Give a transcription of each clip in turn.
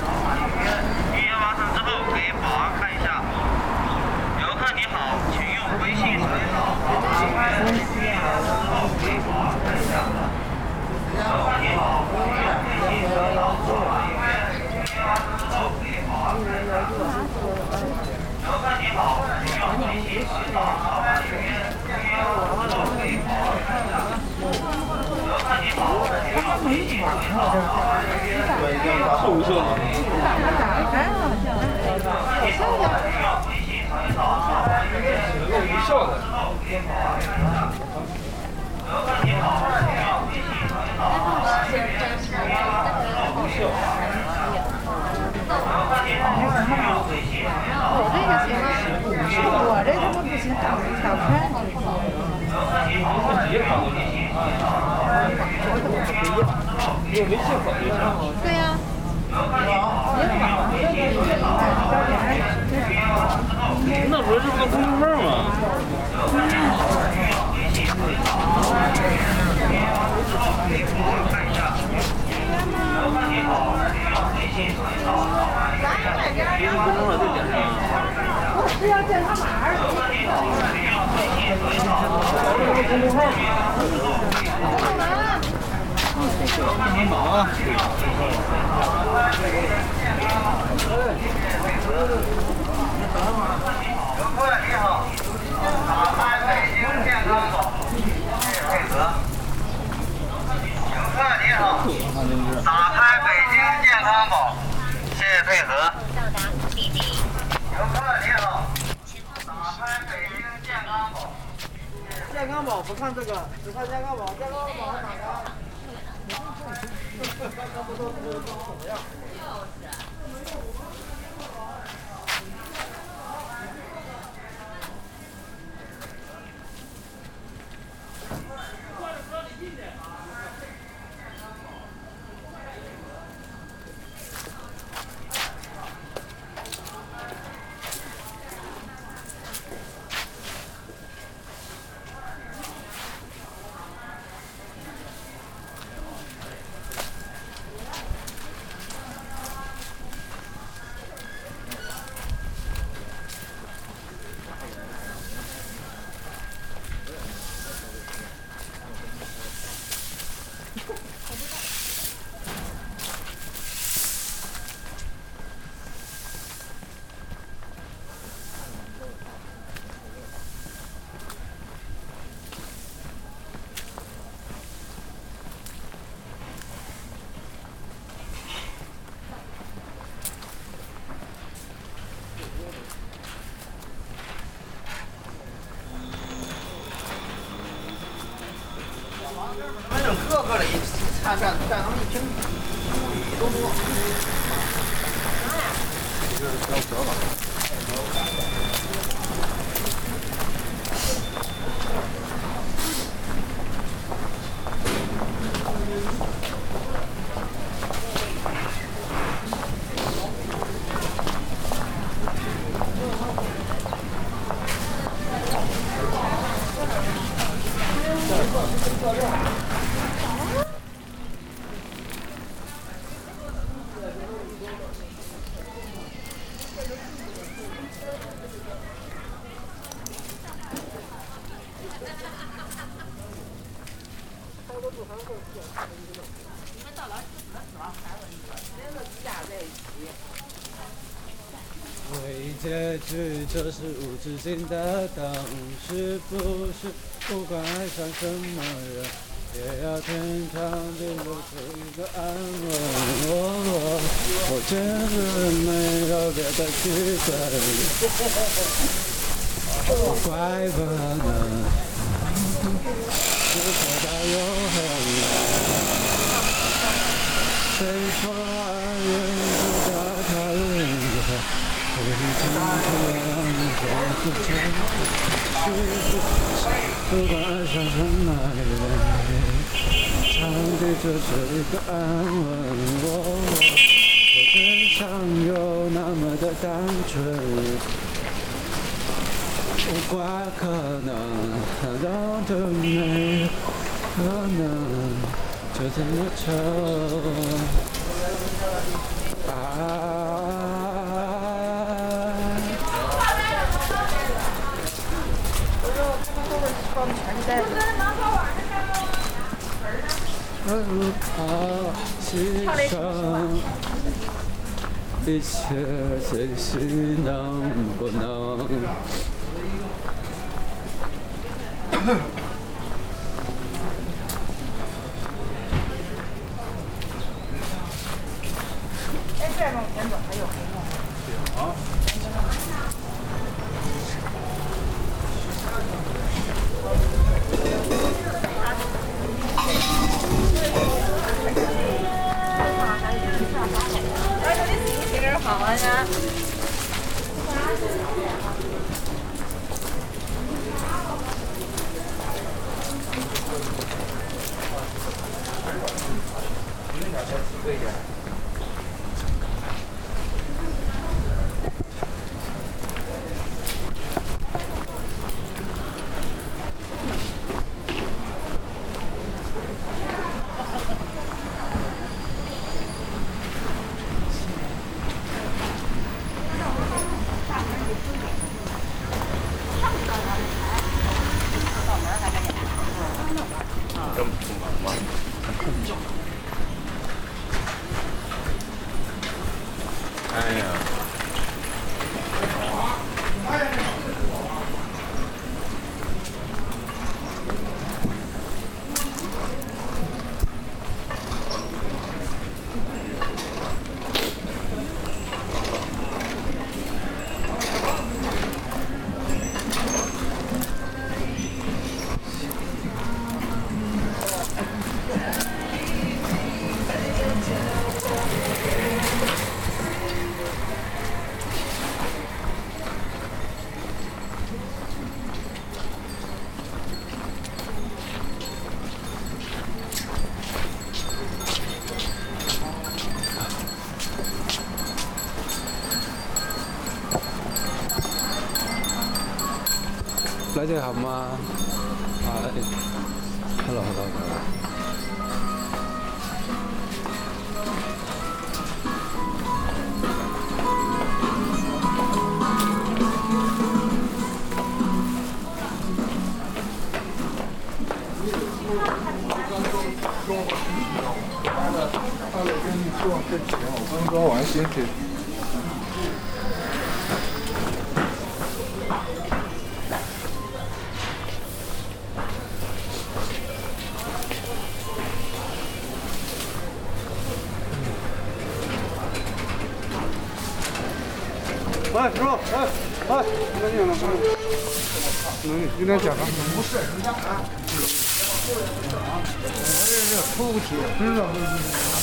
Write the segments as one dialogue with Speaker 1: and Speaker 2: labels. Speaker 1: 预约完成之后，给保安看一下。游客你好，请用微信扫一扫。游客你好，欢迎光临。游客你好，微信扫一扫。游客你好，欢
Speaker 2: 迎光临。无效吗？咋的咋的？还好我笑笑。无效。无效。无
Speaker 1: 你好。
Speaker 3: 健康宝不看这个，只看健康宝。健康宝打开。健康宝说说说怎么样？
Speaker 4: 站站，他们一听，都多，行了，这是要折了。我一直骑是无止境的等，是不是不管爱上什么人，也要天长地久是一个安稳？我真的没有别的期待，我快疯了，可是不管爱上什么人，唱的只是一个安慰我。我身上有那么的单纯，不管他可能，都这么啊啊！不怕牺牲，一切随心能不能？
Speaker 5: どうもこんばんは。你好吗？啊，hello hello。安装
Speaker 6: 完新机。哎，师傅，哎，哎，有点假张，不是，有点啊，我这是抽不起，知道吗？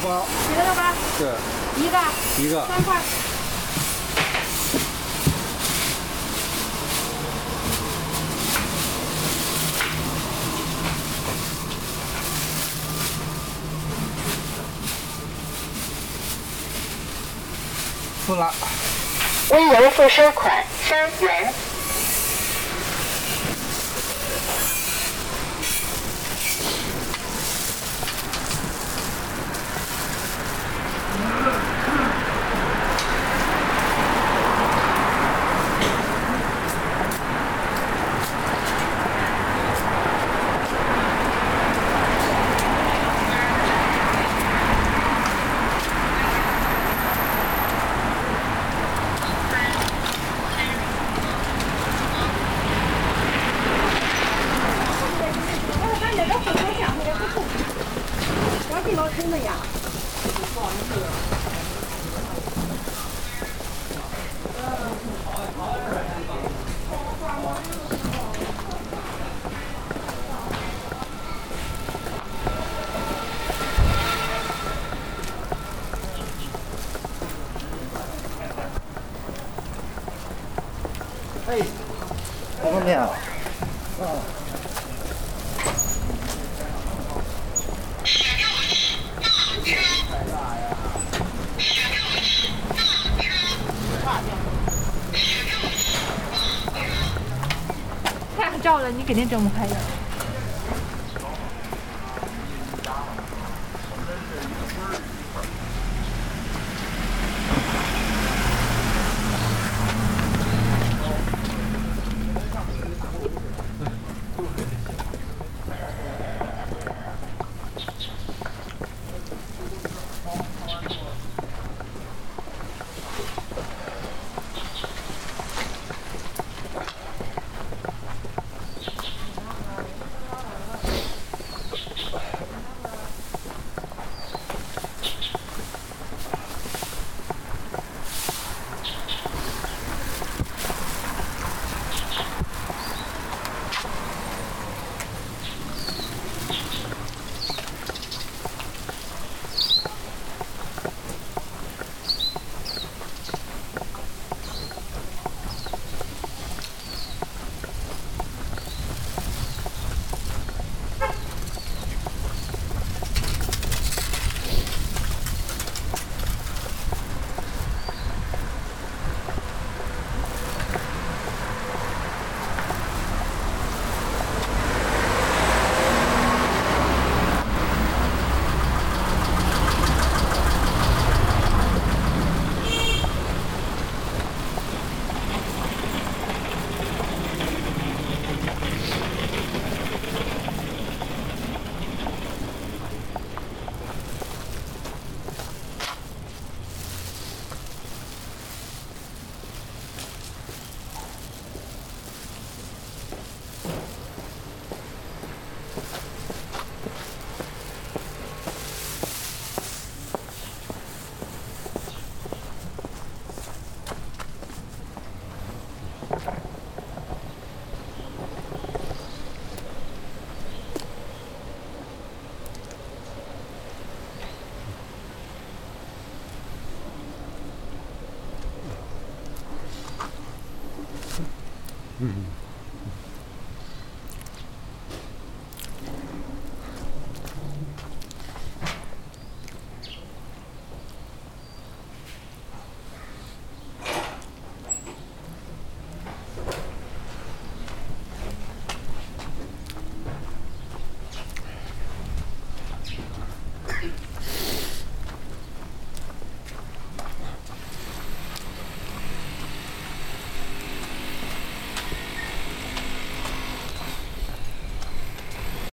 Speaker 7: 包。几
Speaker 8: 个包？
Speaker 7: 对。一个。
Speaker 8: 一个。三块。
Speaker 7: 付了。微波付收款三元。
Speaker 9: 你肯定睁不开了。